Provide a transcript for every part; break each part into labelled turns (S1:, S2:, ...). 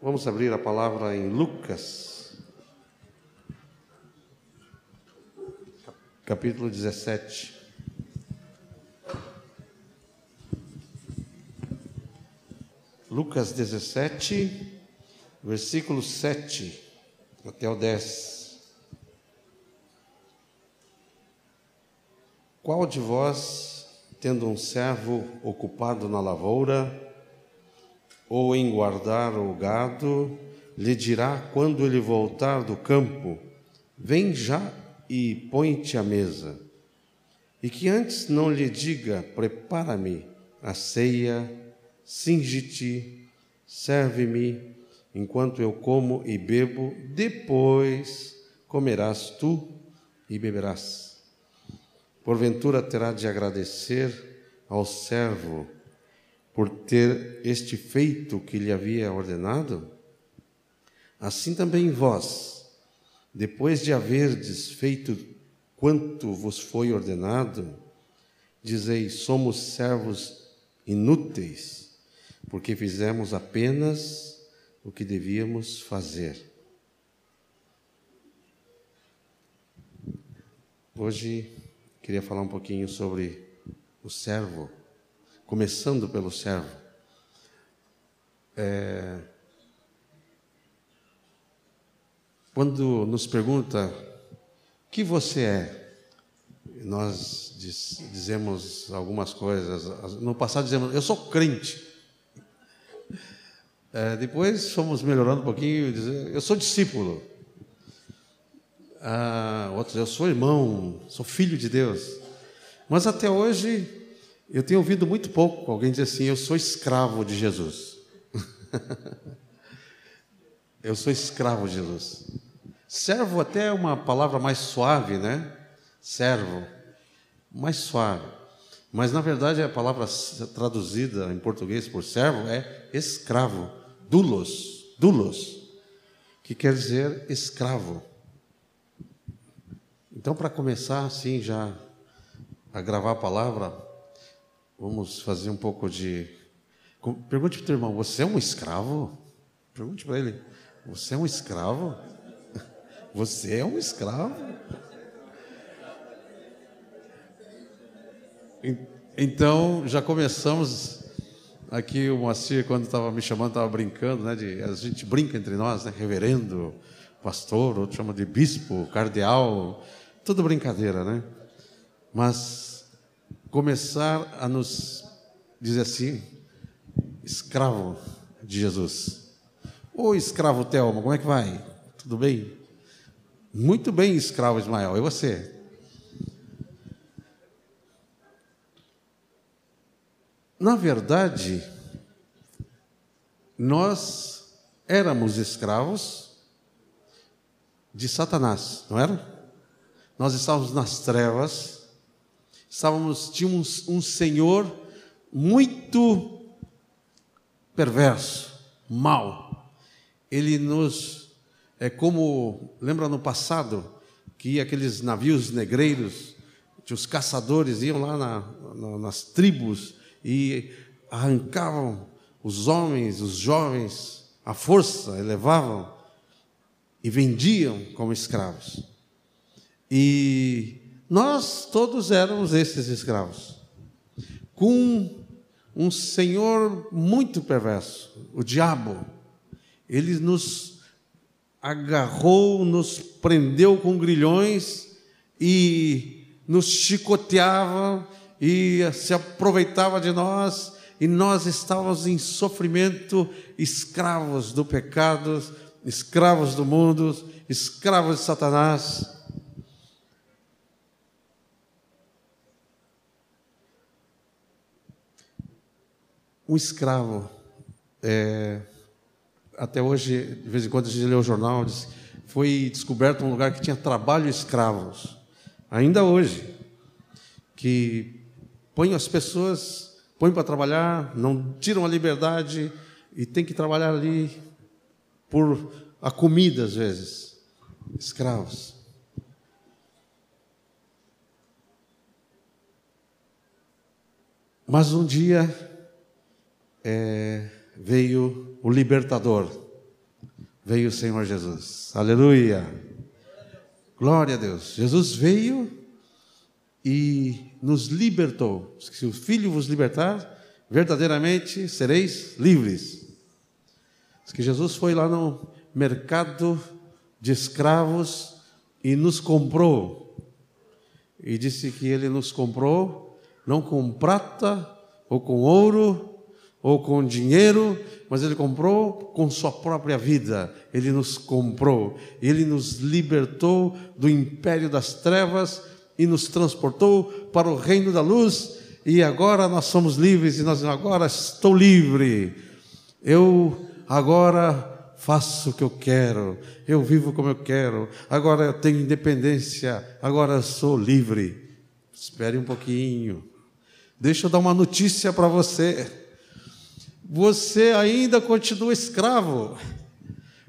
S1: Vamos abrir a palavra em Lucas, capítulo 17. Lucas 17, versículo 7 até o 10. Qual de vós, tendo um servo ocupado na lavoura, ou em guardar o gado, lhe dirá quando ele voltar do campo: Vem já e põe-te à mesa. E que antes não lhe diga: Prepara-me a ceia, singe-te, serve-me, enquanto eu como e bebo, depois comerás tu e beberás. Porventura terá de agradecer ao servo por ter este feito que lhe havia ordenado? Assim também vós, depois de haverdes feito quanto vos foi ordenado, dizeis: somos servos inúteis, porque fizemos apenas o que devíamos fazer. Hoje queria falar um pouquinho sobre o servo começando pelo servo. É, quando nos pergunta o que você é, nós diz, dizemos algumas coisas. No passado dizemos, eu sou crente. É, depois fomos melhorando um pouquinho, dizer, eu sou discípulo. Ah, outros, eu sou irmão, sou filho de Deus. Mas até hoje eu tenho ouvido muito pouco alguém dizer assim: eu sou escravo de Jesus. eu sou escravo de Jesus. Servo até é uma palavra mais suave, né? Servo, mais suave. Mas na verdade a palavra traduzida em português por servo é escravo, dulos, dulos, que quer dizer escravo. Então, para começar assim já a gravar a palavra, Vamos fazer um pouco de. Pergunte para o teu irmão: você é um escravo? Pergunte para ele: você é um escravo? Você é um escravo? Então, já começamos. Aqui o Moacir, quando estava me chamando, estava brincando, né? De, a gente brinca entre nós, né? Reverendo, pastor, outro chama de bispo, cardeal, tudo brincadeira, né? Mas começar a nos dizer assim, escravo de Jesus. Ô escravo Telmo, como é que vai? Tudo bem? Muito bem, escravo Ismael. E você? Na verdade, nós éramos escravos de Satanás, não era? Nós estávamos nas trevas estávamos tínhamos um senhor muito perverso, mau. Ele nos é como lembra no passado que aqueles navios negreiros, que os caçadores iam lá na, na, nas tribos e arrancavam os homens, os jovens, à força, levavam e vendiam como escravos. E nós todos éramos esses escravos, com um senhor muito perverso, o diabo. Ele nos agarrou, nos prendeu com grilhões e nos chicoteava e se aproveitava de nós, e nós estávamos em sofrimento, escravos do pecado, escravos do mundo, escravos de Satanás. Um escravo. É, até hoje, de vez em quando a gente lê o jornal, diz, foi descoberto um lugar que tinha trabalho escravos. Ainda hoje, que põe as pessoas, põe para trabalhar, não tiram a liberdade e tem que trabalhar ali por a comida às vezes. Escravos. Mas um dia é, veio o libertador, veio o Senhor Jesus. Aleluia. Glória a Deus. Jesus veio e nos libertou. Se o Filho vos libertar, verdadeiramente sereis livres. Diz que Jesus foi lá no mercado de escravos e nos comprou. E disse que ele nos comprou não com prata ou com ouro ou com dinheiro, mas ele comprou com sua própria vida. Ele nos comprou, ele nos libertou do império das trevas e nos transportou para o reino da luz. E agora nós somos livres e nós agora estou livre. Eu agora faço o que eu quero. Eu vivo como eu quero. Agora eu tenho independência. Agora eu sou livre. Espere um pouquinho. Deixa eu dar uma notícia para você você ainda continua escravo.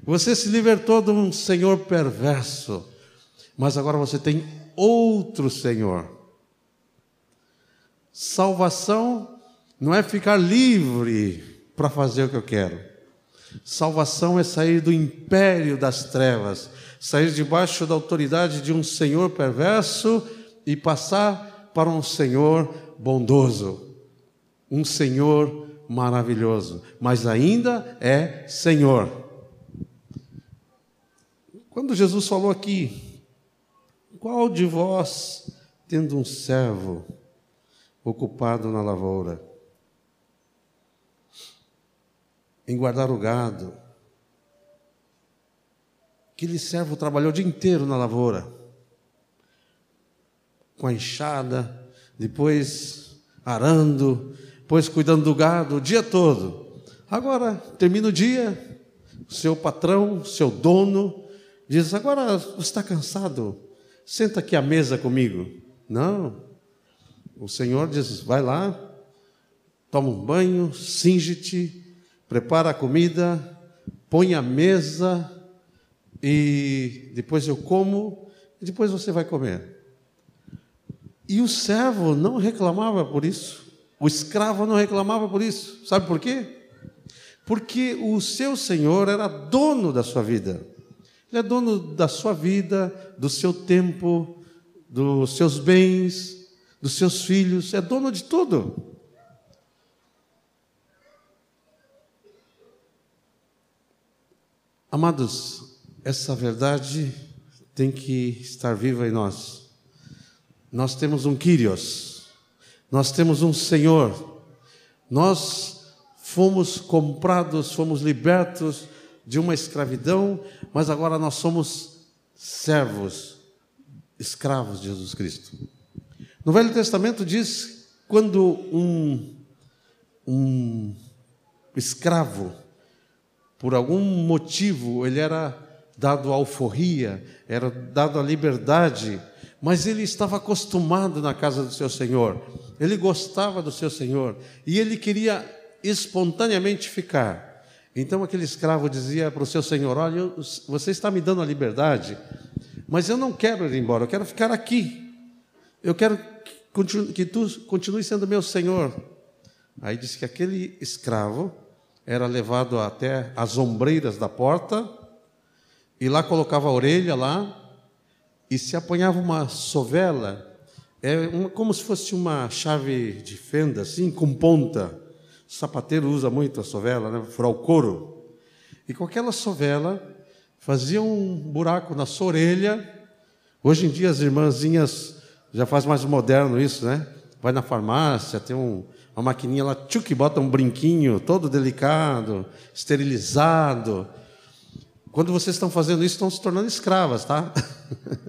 S1: Você se libertou de um senhor perverso, mas agora você tem outro senhor. Salvação não é ficar livre para fazer o que eu quero. Salvação é sair do império das trevas, sair debaixo da autoridade de um senhor perverso e passar para um senhor bondoso, um senhor maravilhoso, mas ainda é Senhor. Quando Jesus falou aqui, qual de vós, tendo um servo ocupado na lavoura, em guardar o gado, aquele servo trabalhou o dia inteiro na lavoura, com a enxada, depois arando, pois cuidando do gado o dia todo. Agora, termina o dia, o seu patrão, seu dono, diz: Agora você está cansado, senta aqui à mesa comigo. Não. O Senhor diz: Vai lá, toma um banho, singe-te, prepara a comida, põe a mesa e depois eu como e depois você vai comer. E o servo não reclamava por isso. O escravo não reclamava por isso. Sabe por quê? Porque o seu senhor era dono da sua vida. Ele é dono da sua vida, do seu tempo, dos seus bens, dos seus filhos, é dono de tudo. Amados, essa verdade tem que estar viva em nós. Nós temos um Kyrios, nós temos um Senhor. Nós fomos comprados, fomos libertos de uma escravidão, mas agora nós somos servos, escravos de Jesus Cristo. No Velho Testamento diz quando um, um escravo, por algum motivo, ele era dado a alforria, era dado a liberdade, mas ele estava acostumado na casa do seu senhor, ele gostava do seu senhor e ele queria espontaneamente ficar. Então aquele escravo dizia para o seu senhor: Olha, você está me dando a liberdade, mas eu não quero ir embora, eu quero ficar aqui. Eu quero que tu continue sendo meu senhor. Aí disse que aquele escravo era levado até as ombreiras da porta e lá colocava a orelha lá e se apanhava uma sovela, é uma, como se fosse uma chave de fenda, assim, com ponta. O sapateiro usa muito a sovela, né? Furar o couro. E com aquela sovela, fazia um buraco na sua orelha. Hoje em dia as irmãzinhas já faz mais moderno isso, né? Vai na farmácia, tem um, uma maquininha lá, tchuc, bota um brinquinho todo delicado, esterilizado. Quando vocês estão fazendo isso, estão se tornando escravas, tá?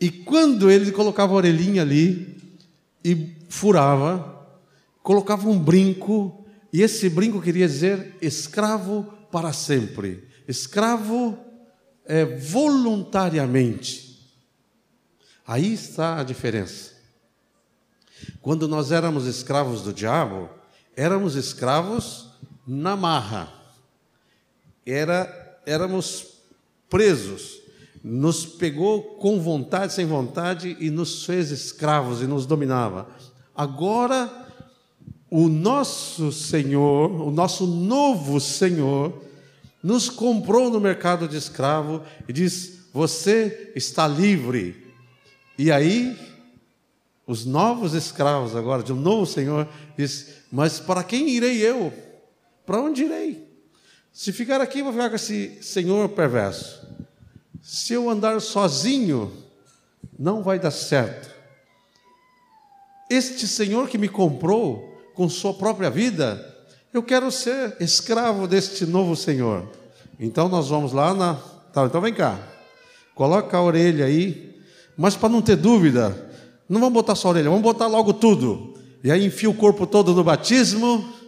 S1: E quando ele colocava a orelhinha ali e furava, colocava um brinco, e esse brinco queria dizer escravo para sempre. Escravo é, voluntariamente. Aí está a diferença. Quando nós éramos escravos do diabo, éramos escravos na marra. Era, éramos presos nos pegou com vontade, sem vontade e nos fez escravos e nos dominava. Agora, o nosso Senhor, o nosso novo Senhor, nos comprou no mercado de escravo e diz: Você está livre. E aí, os novos escravos agora, de um novo Senhor, diz: Mas para quem irei eu? Para onde irei? Se ficar aqui, vou ficar com esse Senhor perverso. Se eu andar sozinho, não vai dar certo. Este Senhor que me comprou com sua própria vida, eu quero ser escravo deste novo Senhor. Então nós vamos lá na. Tá, então vem cá. Coloca a orelha aí. Mas para não ter dúvida, não vamos botar só a orelha, vamos botar logo tudo. E aí enfia o corpo todo no batismo.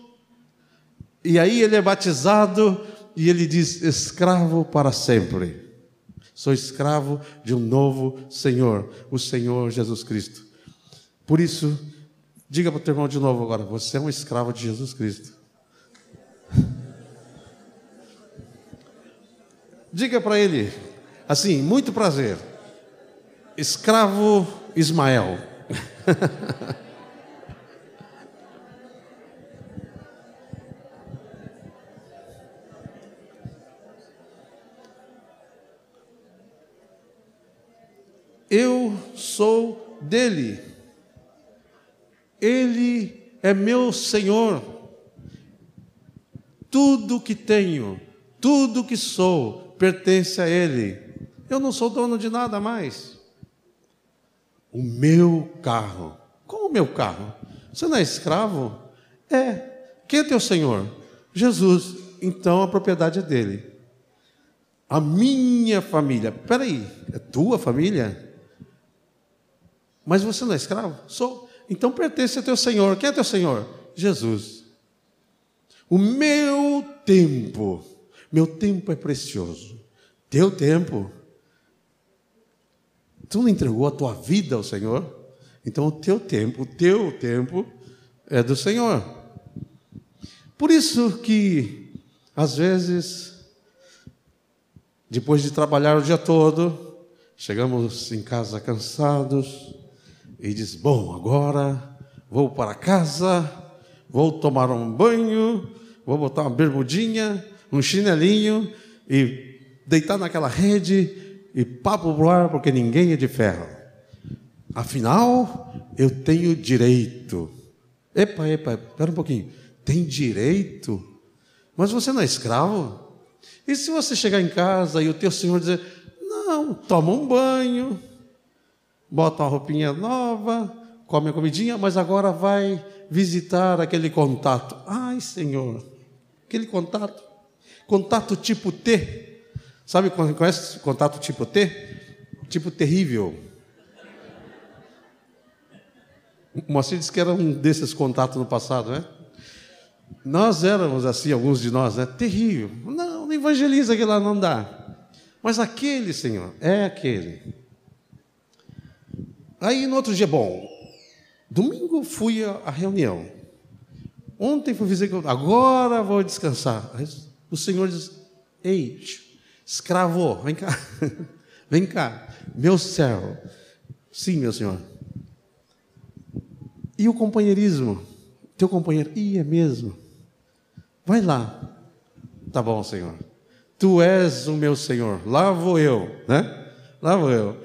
S1: E aí ele é batizado e ele diz: escravo para sempre. Sou escravo de um novo Senhor, o Senhor Jesus Cristo. Por isso, diga para o teu irmão de novo agora: você é um escravo de Jesus Cristo. Diga para ele, assim, muito prazer, escravo Ismael. Eu sou dele, ele é meu Senhor, tudo que tenho, tudo que sou, pertence a Ele. Eu não sou dono de nada mais. O meu carro. Como o meu carro? Você não é escravo? É. Quem é teu Senhor? Jesus. Então a propriedade é dele. A minha família. Peraí, é tua família? Mas você não é escravo? Sou. Então pertence a teu Senhor. Quem é teu Senhor? Jesus. O meu tempo meu tempo é precioso. Teu tempo. Tu não entregou a tua vida ao Senhor? Então o teu tempo, o teu tempo é do Senhor. Por isso que, às vezes, depois de trabalhar o dia todo, chegamos em casa cansados e diz: Bom, agora vou para casa, vou tomar um banho, vou botar uma bermudinha um chinelinho e deitar naquela rede e papo pro ar, porque ninguém é de ferro. Afinal, eu tenho direito. Epa, epa, espera um pouquinho. Tem direito? Mas você não é escravo? E se você chegar em casa e o teu senhor dizer: Não, toma um banho, bota uma roupinha nova, come a comidinha, mas agora vai visitar aquele contato. Ai, Senhor, aquele contato Contato tipo T. Sabe, conhece contato tipo T? Tipo terrível. O Moacir disse que era um desses contatos no passado, né? Nós éramos assim, alguns de nós, né? Terrível. Não, não evangeliza que lá não dá. Mas aquele, Senhor, é aquele. Aí no outro dia, bom, domingo fui à reunião. Ontem fui visitar, agora vou descansar o Senhor diz: Ei, escravo, vem cá, vem cá, meu servo. Sim, meu senhor. E o companheirismo? Teu companheiro, e é mesmo. Vai lá. Tá bom, Senhor. Tu és o meu Senhor. Lá vou eu, né? Lá vou eu.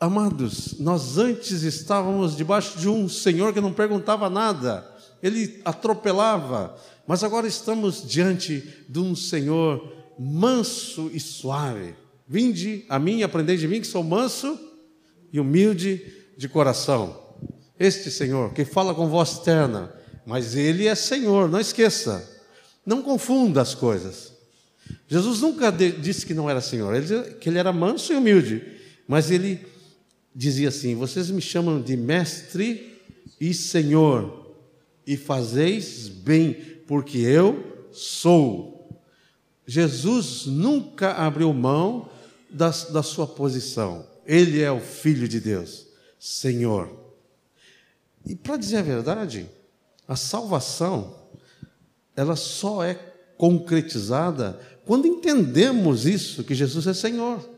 S1: Amados, nós antes estávamos debaixo de um Senhor que não perguntava nada. Ele atropelava, mas agora estamos diante de um Senhor manso e suave. Vinde a mim, aprendei de mim que sou manso e humilde de coração. Este Senhor que fala com voz terna, mas Ele é Senhor, não esqueça. Não confunda as coisas. Jesus nunca disse que não era Senhor, ele que ele era manso e humilde, mas ele dizia assim: Vocês me chamam de mestre e Senhor, e fazeis bem, porque eu sou. Jesus nunca abriu mão da, da sua posição. Ele é o Filho de Deus, Senhor. E para dizer a verdade, a salvação, ela só é concretizada quando entendemos isso, que Jesus é Senhor.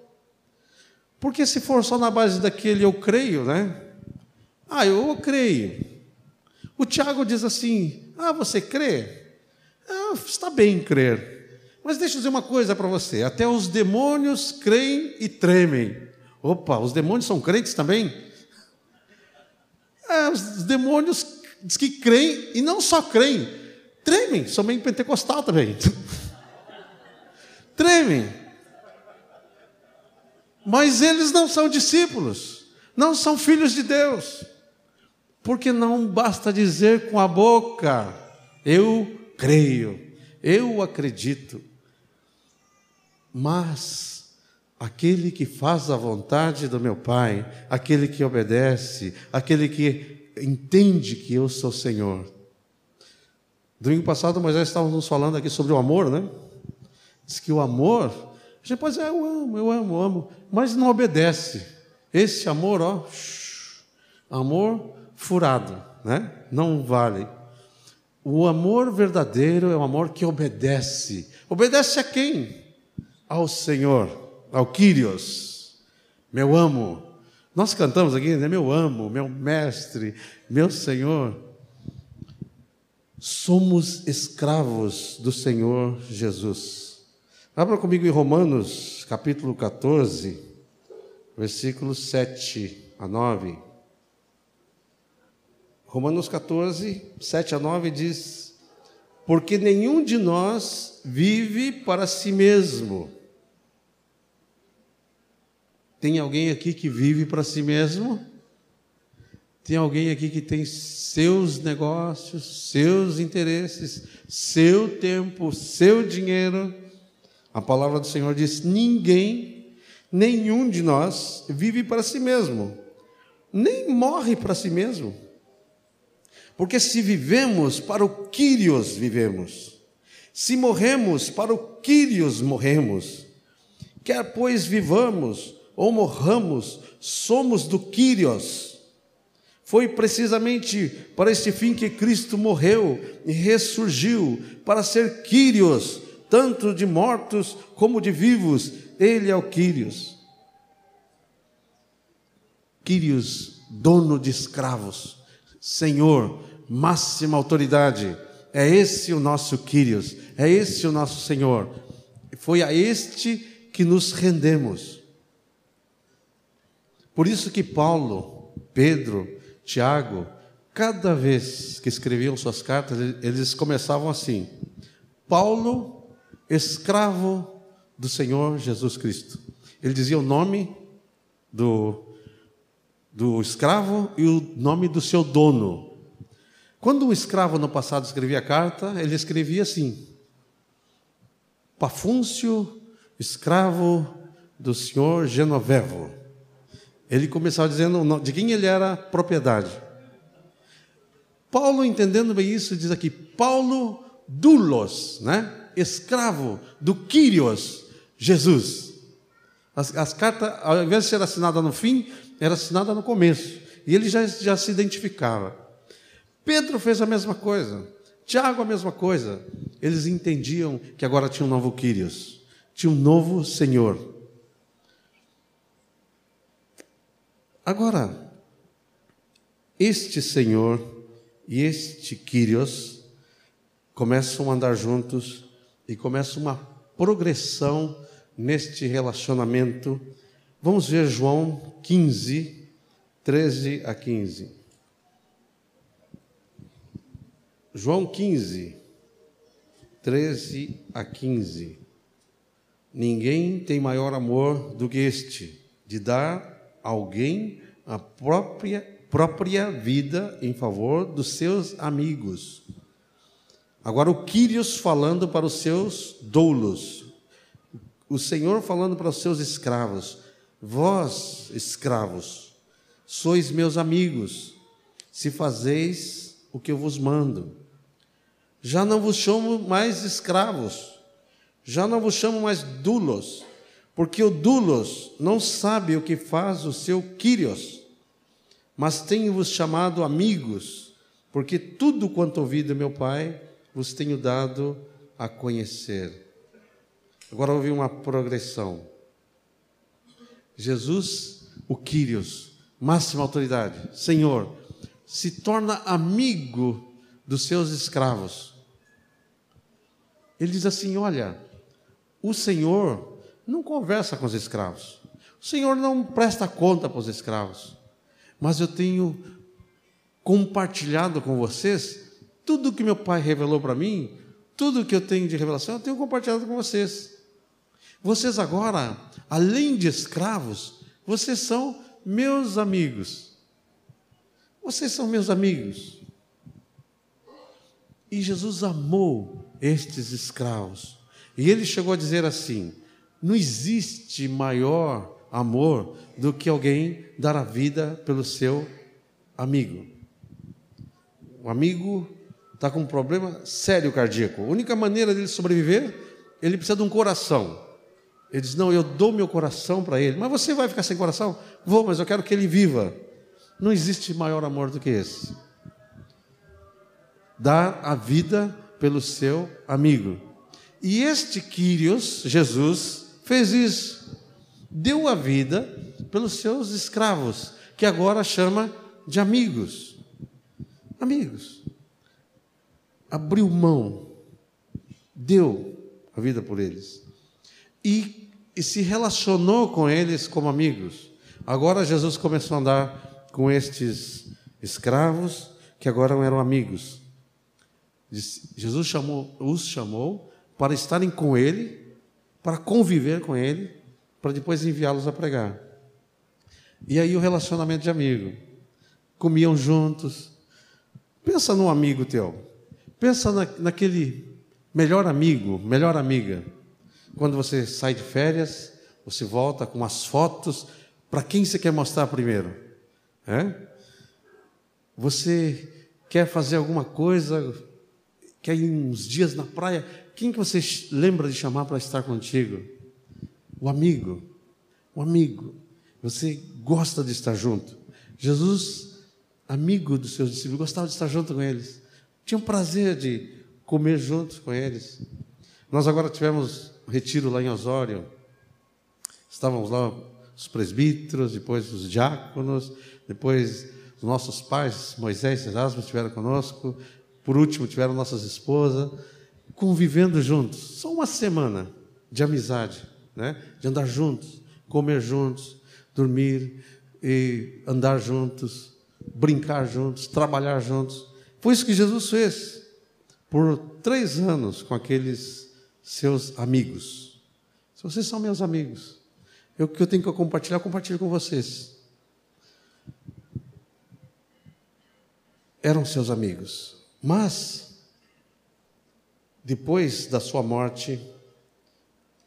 S1: Porque se for só na base daquele eu creio, né? Ah, eu creio. O Tiago diz assim: Ah, você crê? Ah, está bem crer. Mas deixa eu dizer uma coisa para você: até os demônios creem e tremem. Opa, os demônios são crentes também? É, os demônios diz que creem e não só creem, tremem, são bem pentecostal também. tremem. Mas eles não são discípulos, não são filhos de Deus. Porque não basta dizer com a boca, eu creio, eu acredito. Mas aquele que faz a vontade do meu Pai, aquele que obedece, aquele que entende que eu sou Senhor. Domingo passado, Moisés estávamos falando aqui sobre o amor, né? Diz que o amor, gente dizer, eu amo, eu amo, eu amo, mas não obedece. Esse amor, ó, amor furado, né? Não vale. O amor verdadeiro é o amor que obedece. Obedece a quem? Ao Senhor, ao Kyrios. Meu amo. Nós cantamos aqui, né? Meu amo, meu mestre, meu Senhor. Somos escravos do Senhor Jesus. Abra comigo em Romanos, capítulo 14, versículos 7 a 9. Romanos 14, 7 a 9 diz: Porque nenhum de nós vive para si mesmo. Tem alguém aqui que vive para si mesmo? Tem alguém aqui que tem seus negócios, seus interesses, seu tempo, seu dinheiro? A palavra do Senhor diz: ninguém, nenhum de nós vive para si mesmo, nem morre para si mesmo. Porque se vivemos, para o Quírios vivemos. Se morremos, para o Quírios morremos. Quer pois vivamos ou morramos, somos do Quírios. Foi precisamente para este fim que Cristo morreu e ressurgiu, para ser Quírios, tanto de mortos como de vivos. Ele é o Quírios. Quírios, dono de escravos Senhor, máxima autoridade. É esse o nosso Quírios, é esse o nosso Senhor. Foi a este que nos rendemos. Por isso que Paulo, Pedro, Tiago, cada vez que escreviam suas cartas, eles começavam assim: Paulo, escravo do Senhor Jesus Cristo. Ele dizia o nome do do escravo e o nome do seu dono. Quando um escravo no passado escrevia carta, ele escrevia assim: Pafúncio, escravo do senhor Genovevo. Ele começava dizendo de quem ele era propriedade. Paulo, entendendo bem isso, diz aqui: Paulo Dulos, né? Escravo do Quírios, Jesus. As, as cartas, ao invés de ser assinada no fim, era assinada no começo. E ele já, já se identificava. Pedro fez a mesma coisa. Tiago a mesma coisa. Eles entendiam que agora tinha um novo Quírios, tinha um novo Senhor. Agora, este Senhor e este Quírios começam a andar juntos e começa uma progressão neste relacionamento Vamos ver João 15, 13 a 15. João 15, 13 a 15. Ninguém tem maior amor do que este, de dar a alguém a própria, própria vida em favor dos seus amigos. Agora, o Quírios falando para os seus doulos, o Senhor falando para os seus escravos: Vós, escravos, sois meus amigos, se fazeis o que eu vos mando. Já não vos chamo mais escravos, já não vos chamo mais dulos, porque o dulos não sabe o que faz o seu Quírios, mas tenho-vos chamado amigos, porque tudo quanto ouvi do meu Pai vos tenho dado a conhecer. Agora houve uma progressão. Jesus, o Quírios, máxima autoridade, Senhor, se torna amigo dos seus escravos. Ele diz assim: Olha, o Senhor não conversa com os escravos. O Senhor não presta conta para os escravos. Mas eu tenho compartilhado com vocês tudo que meu pai revelou para mim, tudo que eu tenho de revelação, eu tenho compartilhado com vocês. Vocês agora, além de escravos, vocês são meus amigos. Vocês são meus amigos. E Jesus amou estes escravos. E ele chegou a dizer assim: não existe maior amor do que alguém dar a vida pelo seu amigo. O amigo está com um problema sério cardíaco. A única maneira dele sobreviver, ele precisa de um coração. Ele diz: Não, eu dou meu coração para ele. Mas você vai ficar sem coração? Vou, mas eu quero que ele viva. Não existe maior amor do que esse dar a vida pelo seu amigo. E este Quírios, Jesus, fez isso. Deu a vida pelos seus escravos, que agora chama de amigos. Amigos. Abriu mão, deu a vida por eles. E, e se relacionou com eles como amigos. Agora Jesus começou a andar com estes escravos que agora eram amigos. Jesus chamou, os chamou para estarem com Ele, para conviver com Ele, para depois enviá-los a pregar. E aí o relacionamento de amigo. Comiam juntos. Pensa num amigo teu. Pensa na, naquele melhor amigo, melhor amiga. Quando você sai de férias, você volta com as fotos. Para quem você quer mostrar primeiro? É? Você quer fazer alguma coisa, quer ir uns dias na praia, quem que você lembra de chamar para estar contigo? O amigo. O amigo. Você gosta de estar junto. Jesus, amigo dos seus discípulos, gostava de estar junto com eles. Tinha um prazer de comer juntos com eles. Nós agora tivemos um retiro lá em Osório. Estávamos lá os presbíteros, depois os diáconos, depois os nossos pais, Moisés e Erasmo estiveram conosco, por último, tiveram nossas esposas, convivendo juntos. Só uma semana de amizade, né? de andar juntos, comer juntos, dormir e andar juntos, brincar juntos, trabalhar juntos. Foi isso que Jesus fez por três anos com aqueles seus amigos. Se vocês são meus amigos, o que eu tenho que compartilhar, eu compartilho com vocês. Eram seus amigos. Mas, depois da sua morte,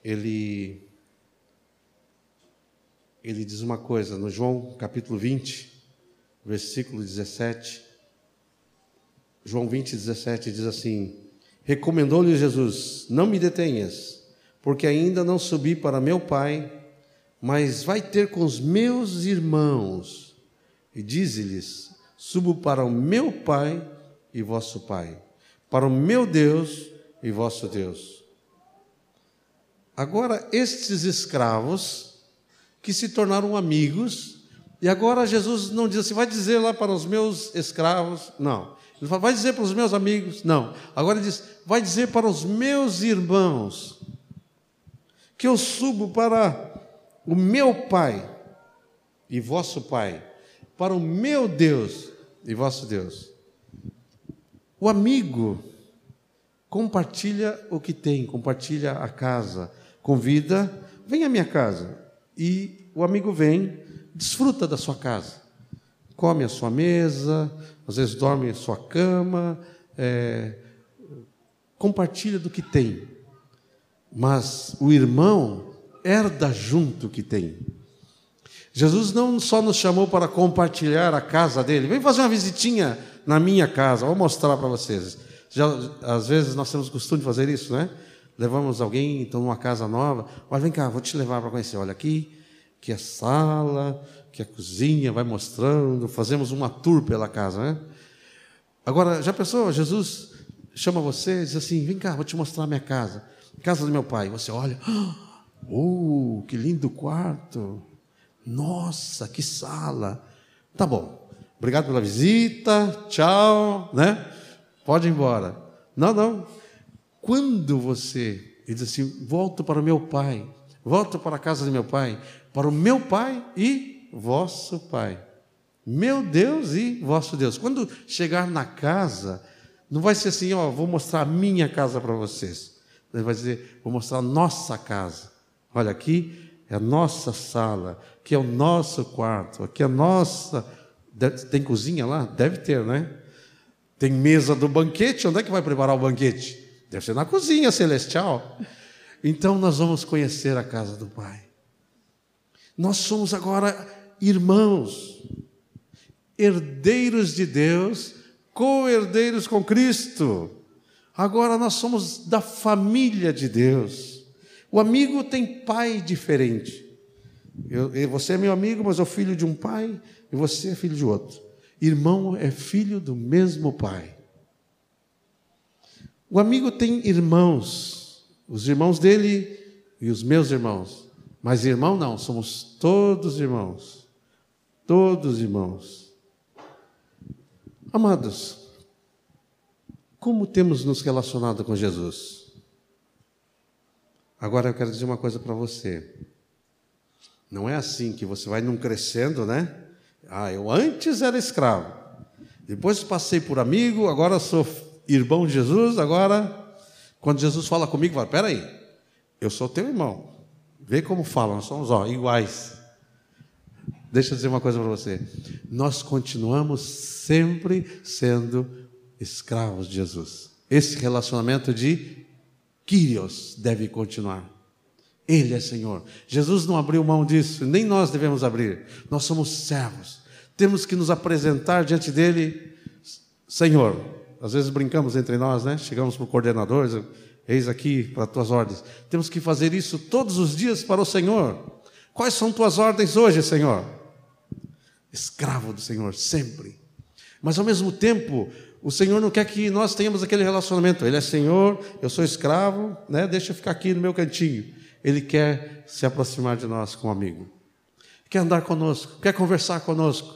S1: ele, ele diz uma coisa, no João capítulo 20, versículo 17. João 20, 17 diz assim: Recomendou-lhe Jesus: Não me detenhas, porque ainda não subi para meu Pai, mas vai ter com os meus irmãos. E diz-lhes: Subo para o meu Pai e vosso Pai, para o meu Deus e vosso Deus. Agora, estes escravos que se tornaram amigos, e agora Jesus não diz assim, vai dizer lá para os meus escravos, não. Ele fala, vai dizer para os meus amigos, não. Agora ele diz, vai dizer para os meus irmãos, que eu subo para o meu Pai e vosso Pai, para o meu Deus e vosso Deus. O amigo compartilha o que tem, compartilha a casa, convida, vem à minha casa. E o amigo vem, desfruta da sua casa, come a sua mesa, às vezes dorme em sua cama, é, compartilha do que tem. Mas o irmão herda junto o que tem. Jesus não só nos chamou para compartilhar a casa dele, vem fazer uma visitinha na minha casa, vou mostrar para vocês. Já, às vezes nós temos o costume de fazer isso, né? Levamos alguém, então, numa casa nova, olha, vem cá, vou te levar para conhecer. Olha aqui, que é a sala, que é a cozinha, vai mostrando, fazemos uma tour pela casa, né? Agora, já pensou, Jesus chama você e diz assim, vem cá, vou te mostrar a minha casa, casa do meu pai. Você olha, oh, que lindo quarto, nossa, que sala. Tá bom, Obrigado pela visita, tchau, né? Pode ir embora. Não, não. Quando você diz assim: volto para o meu pai, volto para a casa de meu pai, para o meu pai e vosso pai. Meu Deus e vosso Deus. Quando chegar na casa, não vai ser assim, ó, vou mostrar a minha casa para vocês. Ele vai dizer, vou mostrar a nossa casa. Olha, aqui é a nossa sala, aqui é o nosso quarto, aqui é a nossa. Tem cozinha lá? Deve ter, né? Tem mesa do banquete, onde é que vai preparar o banquete? Deve ser na cozinha celestial. Então nós vamos conhecer a casa do Pai. Nós somos agora irmãos, herdeiros de Deus, co-herdeiros com Cristo. Agora nós somos da família de Deus. O amigo tem pai diferente. Eu, você é meu amigo, mas eu filho de um pai, e você é filho de outro. Irmão é filho do mesmo pai. O amigo tem irmãos, os irmãos dele e os meus irmãos. Mas irmão não, somos todos irmãos. Todos irmãos. Amados, como temos nos relacionado com Jesus? Agora eu quero dizer uma coisa para você. Não é assim que você vai num crescendo, né? Ah, eu antes era escravo, depois passei por amigo, agora sou irmão de Jesus, agora, quando Jesus fala comigo, fala: peraí, eu sou teu irmão. Vê como falam, nós somos ó, iguais. Deixa eu dizer uma coisa para você. Nós continuamos sempre sendo escravos de Jesus. Esse relacionamento de Kyrios deve continuar. Ele é Senhor. Jesus não abriu mão disso, nem nós devemos abrir. Nós somos servos. Temos que nos apresentar diante dele, Senhor. Às vezes brincamos entre nós, né? Chegamos para o coordenador, Eis aqui para tuas ordens. Temos que fazer isso todos os dias para o Senhor. Quais são tuas ordens hoje, Senhor? Escravo do Senhor, sempre. Mas ao mesmo tempo, o Senhor não quer que nós tenhamos aquele relacionamento. Ele é Senhor, eu sou escravo, né? Deixa eu ficar aqui no meu cantinho. Ele quer se aproximar de nós como amigo. Quer andar conosco, quer conversar conosco.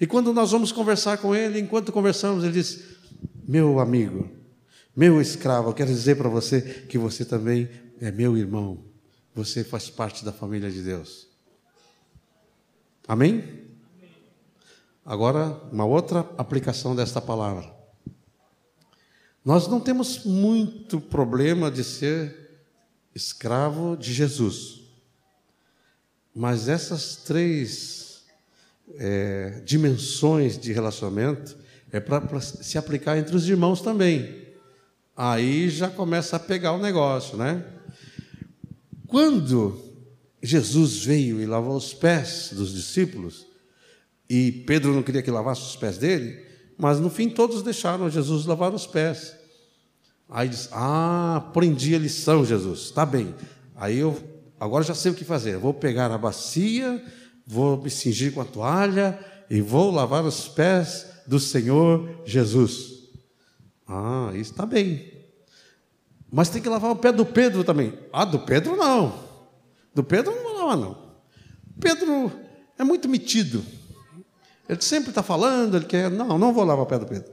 S1: E quando nós vamos conversar com ele, enquanto conversamos, ele diz: Meu amigo, meu escravo, eu quero dizer para você que você também é meu irmão. Você faz parte da família de Deus. Amém? Agora, uma outra aplicação desta palavra. Nós não temos muito problema de ser escravo de Jesus. Mas essas três é, dimensões de relacionamento é para se aplicar entre os irmãos também. Aí já começa a pegar o negócio, né? Quando Jesus veio e lavou os pés dos discípulos, e Pedro não queria que lavasse os pés dele, mas no fim todos deixaram Jesus lavar os pés. Aí diz: Ah, aprendi a lição, Jesus, está bem. Aí eu agora já sei o que fazer. vou pegar a bacia, vou me cingir com a toalha e vou lavar os pés do Senhor Jesus. Ah, isso está bem. Mas tem que lavar o pé do Pedro também. Ah, do Pedro não. Do Pedro não lava, não. Pedro é muito metido. Ele sempre está falando, ele quer. Não, não vou lavar o pé do Pedro.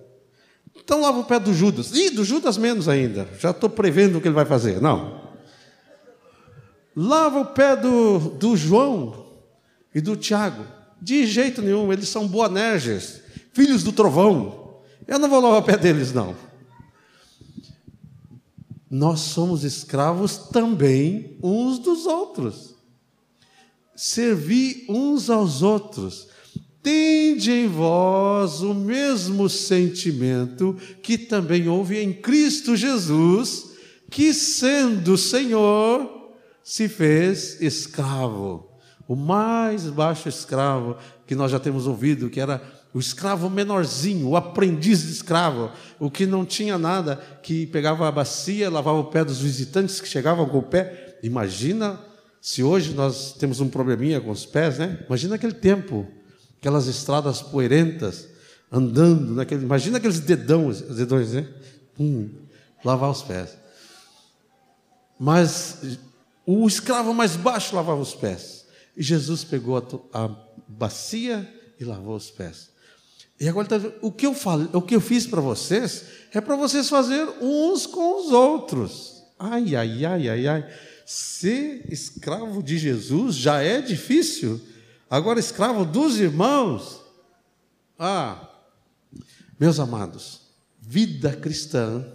S1: Então lava o pé do Judas. Ih, do Judas menos ainda. Já estou prevendo o que ele vai fazer. Não. Lava o pé do, do João e do Tiago. De jeito nenhum, eles são boanerges, filhos do trovão. Eu não vou lavar o pé deles, não nós somos escravos também uns dos outros. Servi uns aos outros. Tende em vós o mesmo sentimento que também houve em Cristo Jesus, que sendo Senhor, se fez escravo. O mais baixo escravo que nós já temos ouvido, que era o escravo menorzinho, o aprendiz de escravo, o que não tinha nada, que pegava a bacia, lavava o pé dos visitantes que chegavam com o pé. Imagina se hoje nós temos um probleminha com os pés, né? Imagina aquele tempo, aquelas estradas poeirentas, andando, naquele, imagina aqueles dedões, dedões, né? Hum, lavar os pés. Mas o escravo mais baixo lavava os pés. E Jesus pegou a, a bacia e lavou os pés. E agora tá, o que eu falo, o que eu fiz para vocês é para vocês fazer uns com os outros. Ai, ai, ai, ai, ai. Ser escravo de Jesus já é difícil. Agora, escravo dos irmãos. Ah, meus amados, vida cristã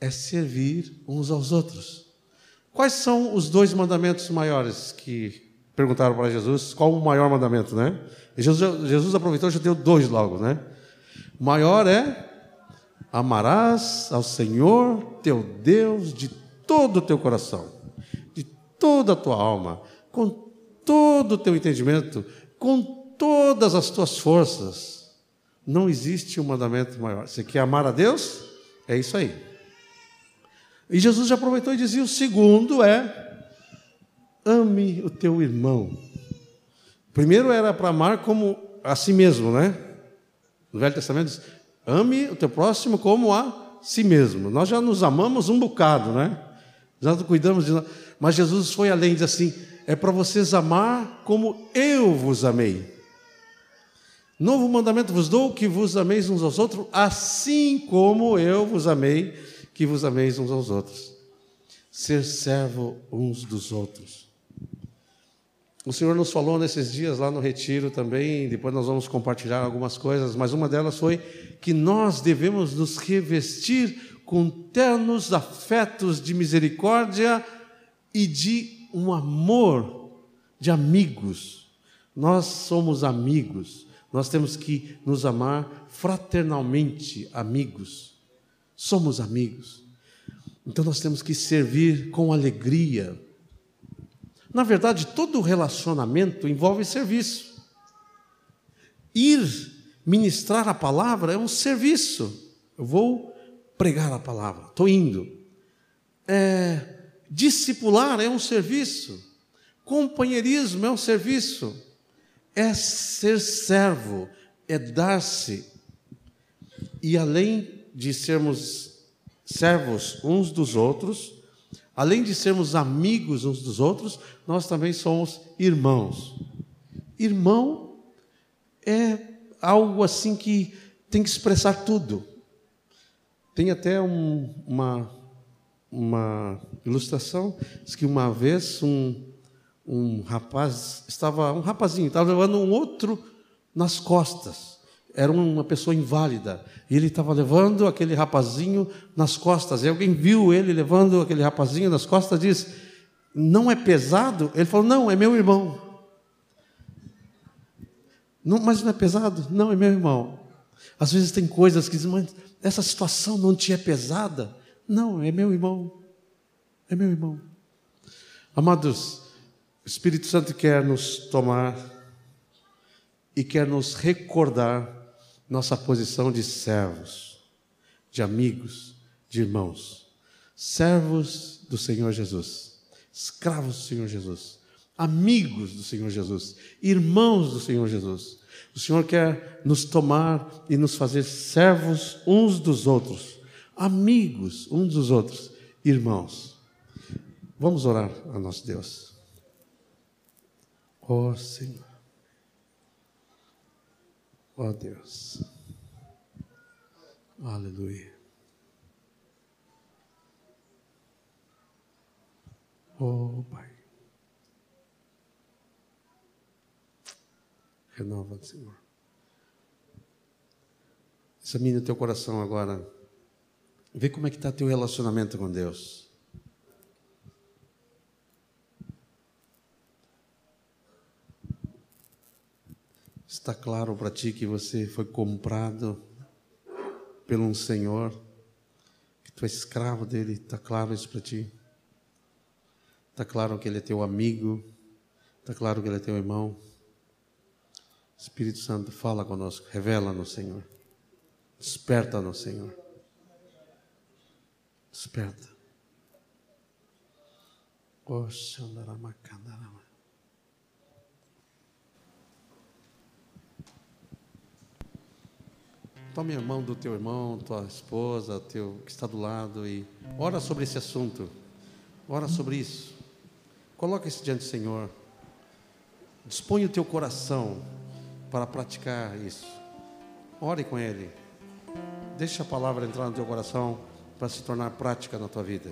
S1: é servir uns aos outros. Quais são os dois mandamentos maiores que perguntaram para Jesus? Qual o maior mandamento, né? Jesus, Jesus aproveitou e já deu dois logo, né? O maior é amarás ao Senhor teu Deus de todo o teu coração, de toda a tua alma, com todo o teu entendimento, com todas as tuas forças. Não existe um mandamento maior. Você quer amar a Deus? É isso aí. E Jesus já aproveitou e dizia: o segundo é ame o teu irmão. Primeiro era para amar como a si mesmo, né? No Velho Testamento diz: ame o teu próximo como a si mesmo. Nós já nos amamos um bocado, né? Já cuidamos de nós. Mas Jesus foi além, diz assim: é para vocês amar como eu vos amei. Novo mandamento vos dou que vos ameis uns aos outros, assim como eu vos amei, que vos ameis uns aos outros. Ser servo uns dos outros. O Senhor nos falou nesses dias lá no retiro também, depois nós vamos compartilhar algumas coisas, mas uma delas foi que nós devemos nos revestir com ternos afetos de misericórdia e de um amor de amigos. Nós somos amigos, nós temos que nos amar fraternalmente, amigos. Somos amigos. Então nós temos que servir com alegria na verdade, todo relacionamento envolve serviço. Ir ministrar a palavra é um serviço. Eu vou pregar a palavra, estou indo. É, discipular é um serviço. Companheirismo é um serviço. É ser servo, é dar-se. E além de sermos servos uns dos outros, Além de sermos amigos uns dos outros, nós também somos irmãos. Irmão é algo assim que tem que expressar tudo. Tem até um, uma, uma ilustração, diz que uma vez um, um rapaz estava, um rapazinho, estava levando um outro nas costas era uma pessoa inválida. E ele estava levando aquele rapazinho nas costas. E alguém viu ele levando aquele rapazinho nas costas e disse: Não é pesado? Ele falou: Não, é meu irmão. Não, mas não é pesado? Não, é meu irmão. Às vezes tem coisas que dizem, mas essa situação não te é pesada? Não, é meu irmão. É meu irmão. Amados, o Espírito Santo quer nos tomar e quer nos recordar nossa posição de servos, de amigos, de irmãos, servos do Senhor Jesus, escravos do Senhor Jesus, amigos do Senhor Jesus, irmãos do Senhor Jesus. O Senhor quer nos tomar e nos fazer servos uns dos outros, amigos uns dos outros, irmãos. Vamos orar a nosso Deus. Ó oh, Senhor. Ó oh, Deus. Aleluia. Oh Pai. Renova, Senhor. Examine o teu coração agora. Vê como é que está teu relacionamento com Deus. Está claro para ti que você foi comprado pelo um Senhor, que tu és escravo dele, está claro isso para ti? Está claro que ele é teu amigo, está claro que ele é teu irmão. Espírito Santo, fala conosco, revela-nos, Senhor. Desperta-nos, Senhor. Desperta. Andaramacandarama. Tome a mão do teu irmão, tua esposa, teu que está do lado e ora sobre esse assunto. Ora sobre isso. Coloca isso diante do Senhor. Dispõe o teu coração para praticar isso. Ore com Ele. Deixa a palavra entrar no teu coração para se tornar prática na tua vida.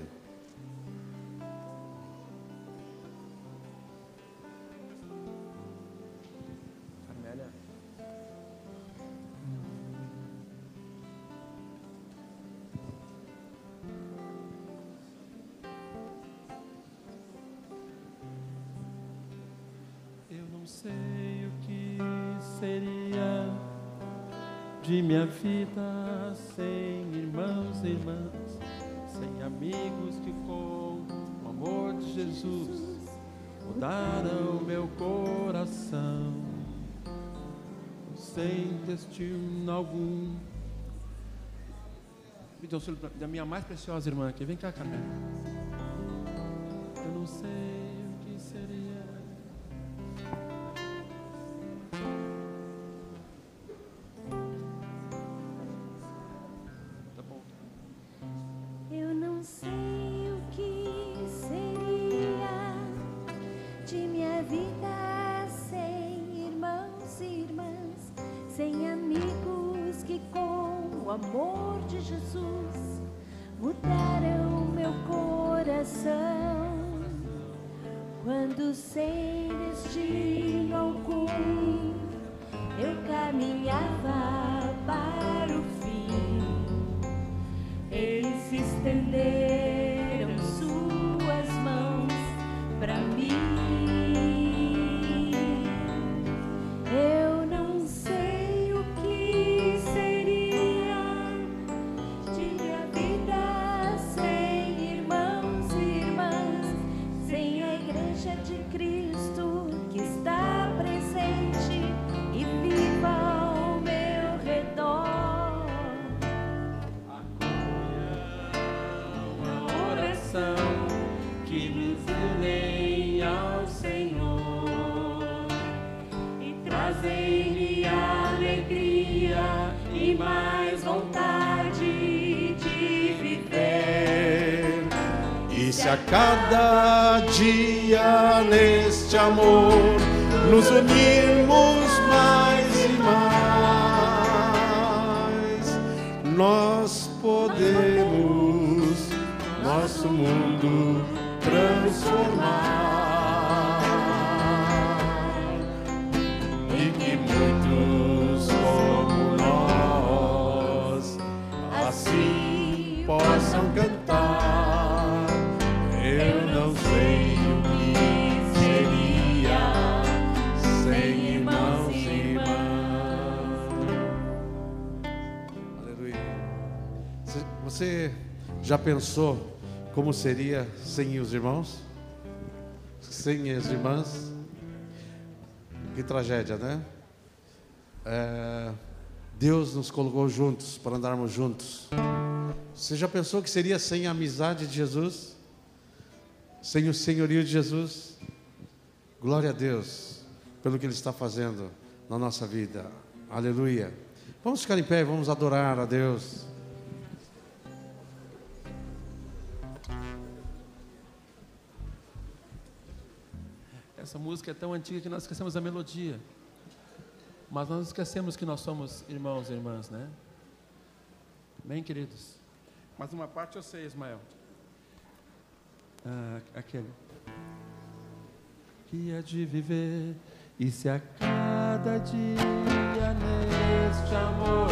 S2: Sem irmãos e irmãs, sem amigos que com o amor de Jesus mudaram meu coração, sem destino algum. Me dê auxílio da minha mais preciosa irmã aqui. Vem cá, Carmen. Eu não sei.
S1: A cada dia neste amor nos unirmos mais e mais, nós podemos nosso mundo Você já pensou como seria sem os irmãos? Sem as irmãs? Que tragédia, né? É, Deus nos colocou juntos para andarmos juntos. Você já pensou que seria sem a amizade de Jesus? Sem o senhorio de Jesus? Glória a Deus pelo que Ele está fazendo na nossa vida. Aleluia. Vamos ficar em pé, vamos adorar a Deus.
S2: Essa música é tão antiga que nós esquecemos a melodia. Mas nós esquecemos que nós somos irmãos e irmãs, né? Bem, queridos. Mas uma parte eu sei, Ismael. Ah, aquele. Que é de viver e se a cada dia neste amor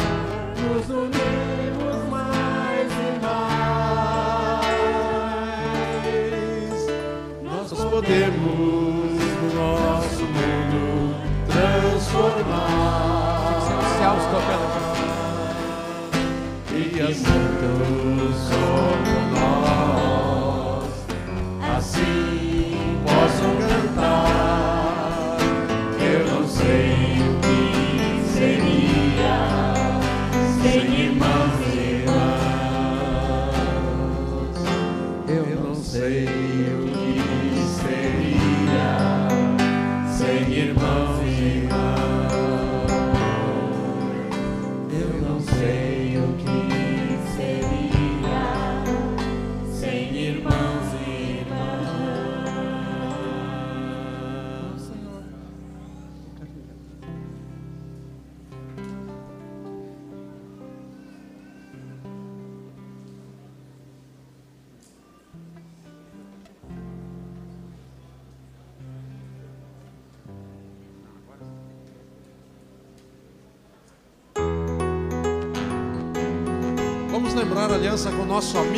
S2: nos unimos mais e
S1: mais, nós podemos nosso mundo transformar.
S2: Céus tocando.
S1: E somos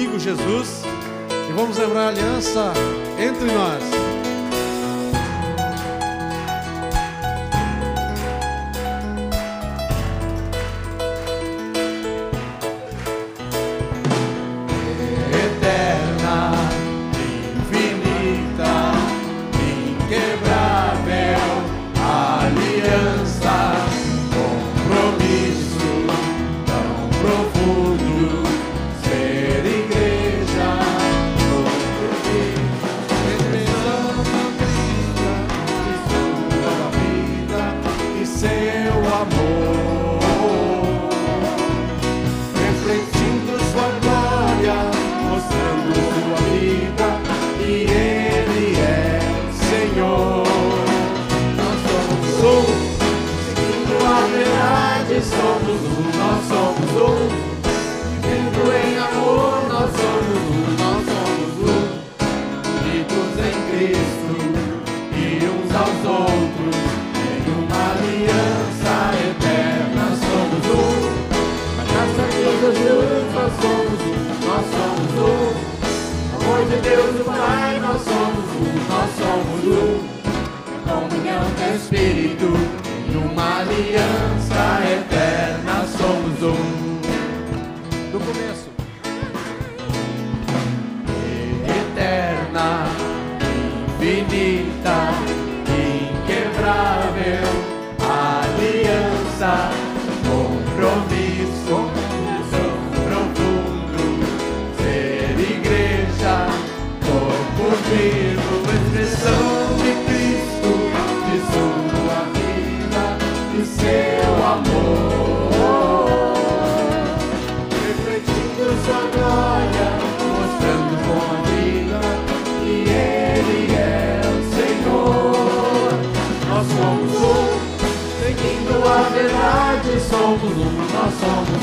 S1: com nosso amigo Jesus e vamos lembrar a aliança entre nós.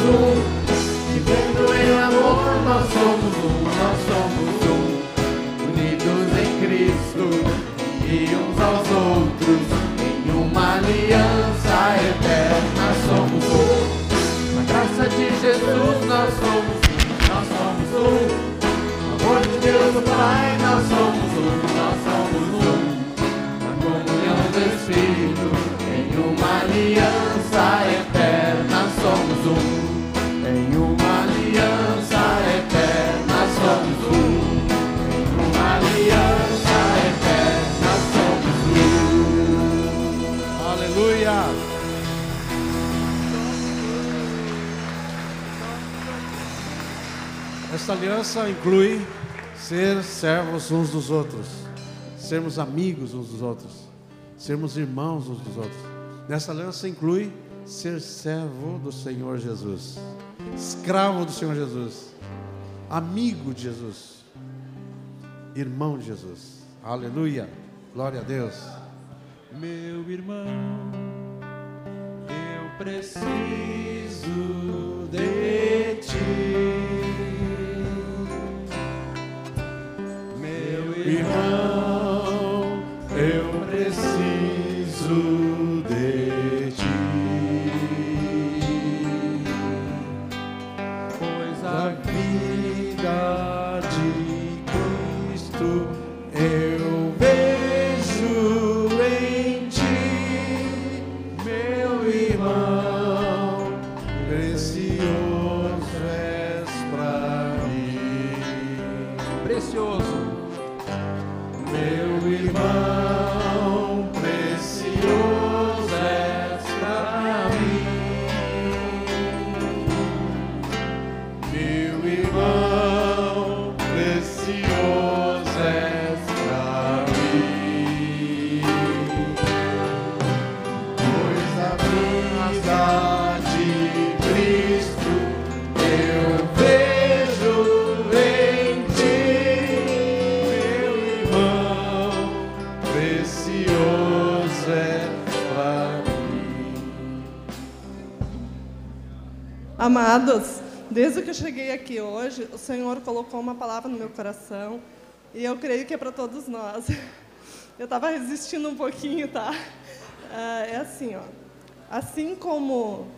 S3: Um. Vivendo em amor, nós somos um, nós somos um. Unidos em Cristo e uns aos outros, em uma aliança eterna somos um. Na graça de Jesus nós somos um, nós somos um. No amor de Deus Pai nós somos um, nós somos um. Na comunhão do Espírito, em uma aliança
S1: Esta aliança inclui ser servos uns dos outros, sermos amigos uns dos outros, sermos irmãos uns dos outros. Nessa aliança inclui ser servo do Senhor Jesus, escravo do Senhor Jesus, amigo de Jesus, irmão de Jesus. Aleluia! Glória a Deus.
S3: Meu irmão, eu preciso de ti. Meu
S4: Amados, desde que eu cheguei aqui hoje, o Senhor colocou uma palavra no meu coração e eu creio que é para todos nós. Eu estava resistindo um pouquinho, tá? Ah, é assim, ó. Assim como,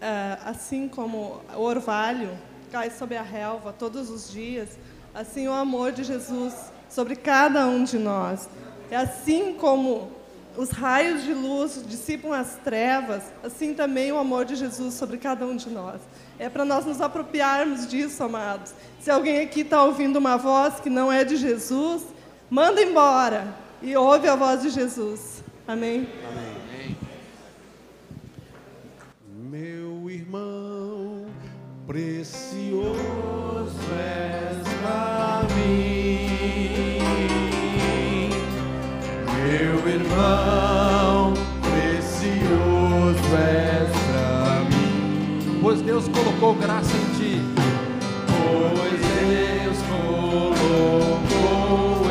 S4: ah, assim como o orvalho cai sobre a relva todos os dias, assim o amor de Jesus sobre cada um de nós. É assim como os raios de luz dissipam as trevas, assim também o amor de Jesus sobre cada um de nós. É para nós nos apropriarmos disso, amados. Se alguém aqui está ouvindo uma voz que não é de Jesus, manda embora e ouve a voz de Jesus. Amém?
S1: Meu irmão, precioso és
S3: pra mim. Meu irmão, precioso és pra mim.
S2: Pois Deus colocou graça em ti.
S3: Pois Deus colocou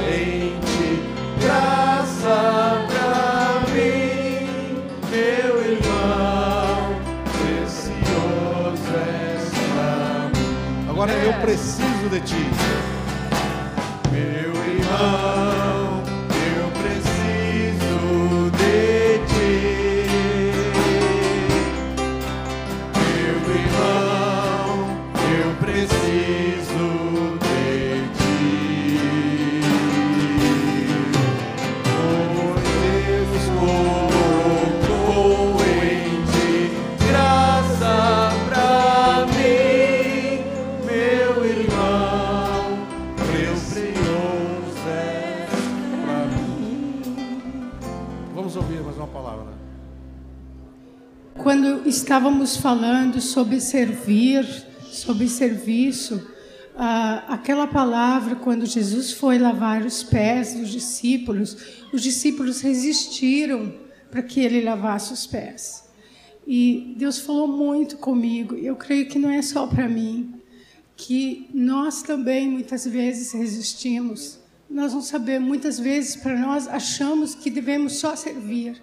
S3: em ti graça pra mim, meu irmão, precioso és pra mim.
S1: Agora eu preciso de ti.
S5: Estávamos falando sobre servir, sobre serviço, ah, aquela palavra, quando Jesus foi lavar os pés dos discípulos, os discípulos resistiram para que ele lavasse os pés. E Deus falou muito comigo, eu creio que não é só para mim, que nós também muitas vezes resistimos. Nós não sabemos, muitas vezes para nós achamos que devemos só servir.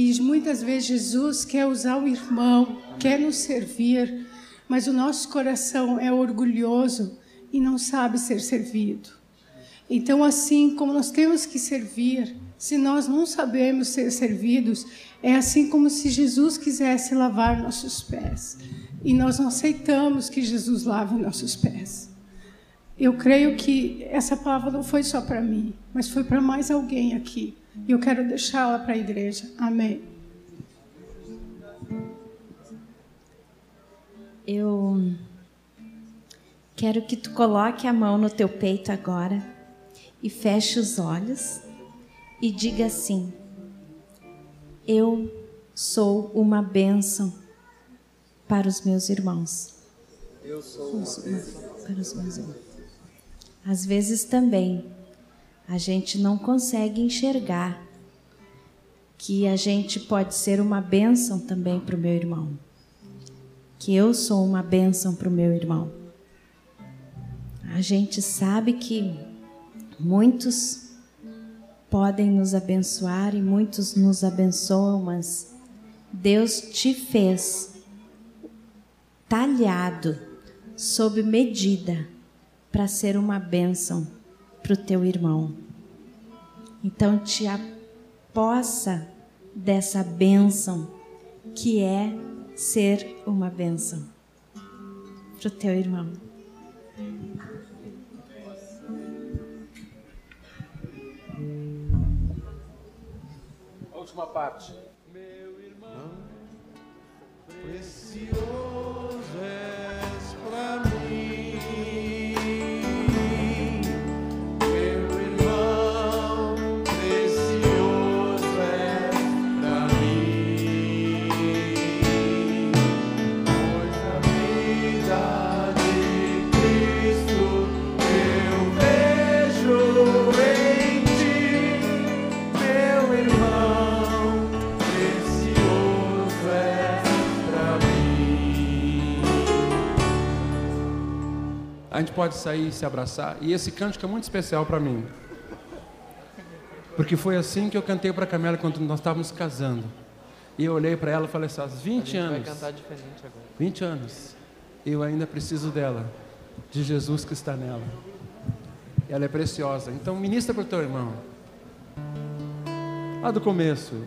S5: E muitas vezes Jesus quer usar o irmão, quer nos servir, mas o nosso coração é orgulhoso e não sabe ser servido. Então, assim como nós temos que servir, se nós não sabemos ser servidos, é assim como se Jesus quisesse lavar nossos pés. E nós não aceitamos que Jesus lave nossos pés. Eu creio que essa palavra não foi só para mim, mas foi para mais alguém aqui. E eu quero deixá-la para a igreja. Amém.
S6: Eu quero que tu coloque a mão no teu peito agora e feche os olhos e diga assim: Eu sou uma bênção para os meus irmãos.
S7: Eu sou uma bênção
S6: para os meus irmãos. Às vezes também a gente não consegue enxergar que a gente pode ser uma bênção também para o meu irmão. Que eu sou uma bênção para o meu irmão. A gente sabe que muitos podem nos abençoar e muitos nos abençoam, mas Deus te fez talhado sob medida para ser uma bênção para o teu irmão. Então te apossa dessa bênção que é ser uma bênção para o teu irmão.
S7: A última parte.
S1: Meu irmão, precioso és A
S2: gente pode sair e se abraçar. E esse cântico é muito especial para mim. Porque foi assim que eu cantei para a Camila quando nós estávamos casando. E eu olhei para ela e falei assim: aos 20
S7: A gente
S2: anos.
S7: vai cantar diferente agora.
S2: 20 anos. Eu ainda preciso dela, de Jesus que está nela. Ela é preciosa. Então ministra para o teu irmão. Lá do começo.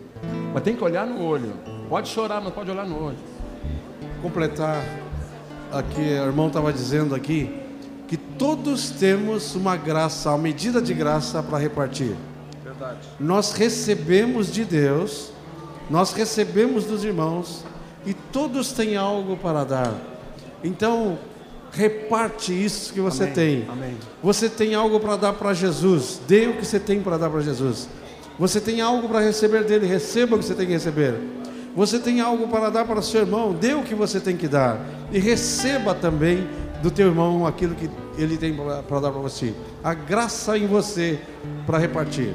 S2: Mas tem que olhar no olho. Pode chorar, mas pode olhar no olho.
S1: completar aqui, o irmão estava dizendo aqui todos temos uma graça, uma medida de graça para repartir.
S7: Verdade.
S1: Nós recebemos de Deus, nós recebemos dos irmãos e todos têm algo para dar. Então, reparte isso que você
S2: Amém,
S1: tem.
S2: amém.
S1: Você tem algo para dar para Jesus, dê o que você tem para dar para Jesus. Você tem algo para receber dele, receba o que você tem que receber. Você tem algo para dar para seu irmão, dê o que você tem que dar e receba também do teu irmão aquilo que ele tem para dar para você. A graça em você para repartir.